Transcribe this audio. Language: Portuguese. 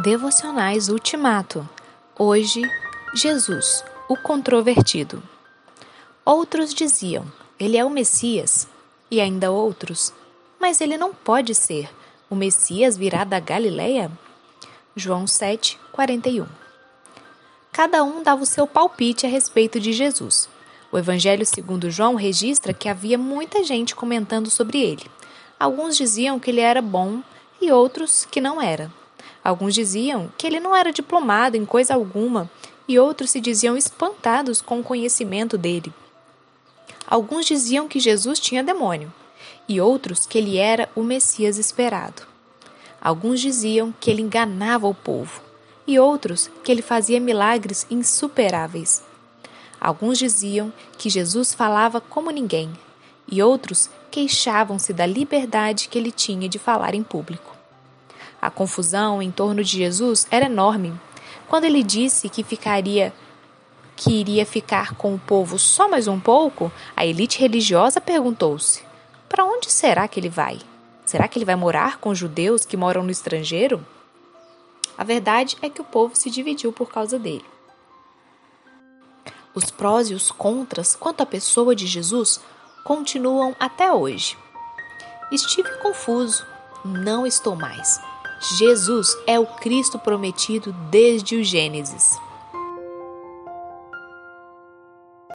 Devocionais Ultimato. Hoje, Jesus, o controvertido. Outros diziam: Ele é o Messias. E ainda outros: Mas ele não pode ser. O Messias virá da Galileia? João 7, 41. Cada um dava o seu palpite a respeito de Jesus. O Evangelho segundo João registra que havia muita gente comentando sobre ele. Alguns diziam que ele era bom e outros que não era. Alguns diziam que ele não era diplomado em coisa alguma, e outros se diziam espantados com o conhecimento dele. Alguns diziam que Jesus tinha demônio, e outros que ele era o Messias esperado. Alguns diziam que ele enganava o povo, e outros que ele fazia milagres insuperáveis. Alguns diziam que Jesus falava como ninguém, e outros queixavam-se da liberdade que ele tinha de falar em público. A confusão em torno de Jesus era enorme. Quando ele disse que ficaria que iria ficar com o povo só mais um pouco, a elite religiosa perguntou-se: para onde será que ele vai? Será que ele vai morar com judeus que moram no estrangeiro? A verdade é que o povo se dividiu por causa dele. Os prós e os contras quanto à pessoa de Jesus continuam até hoje. Estive confuso, não estou mais. Jesus é o Cristo prometido desde o Gênesis.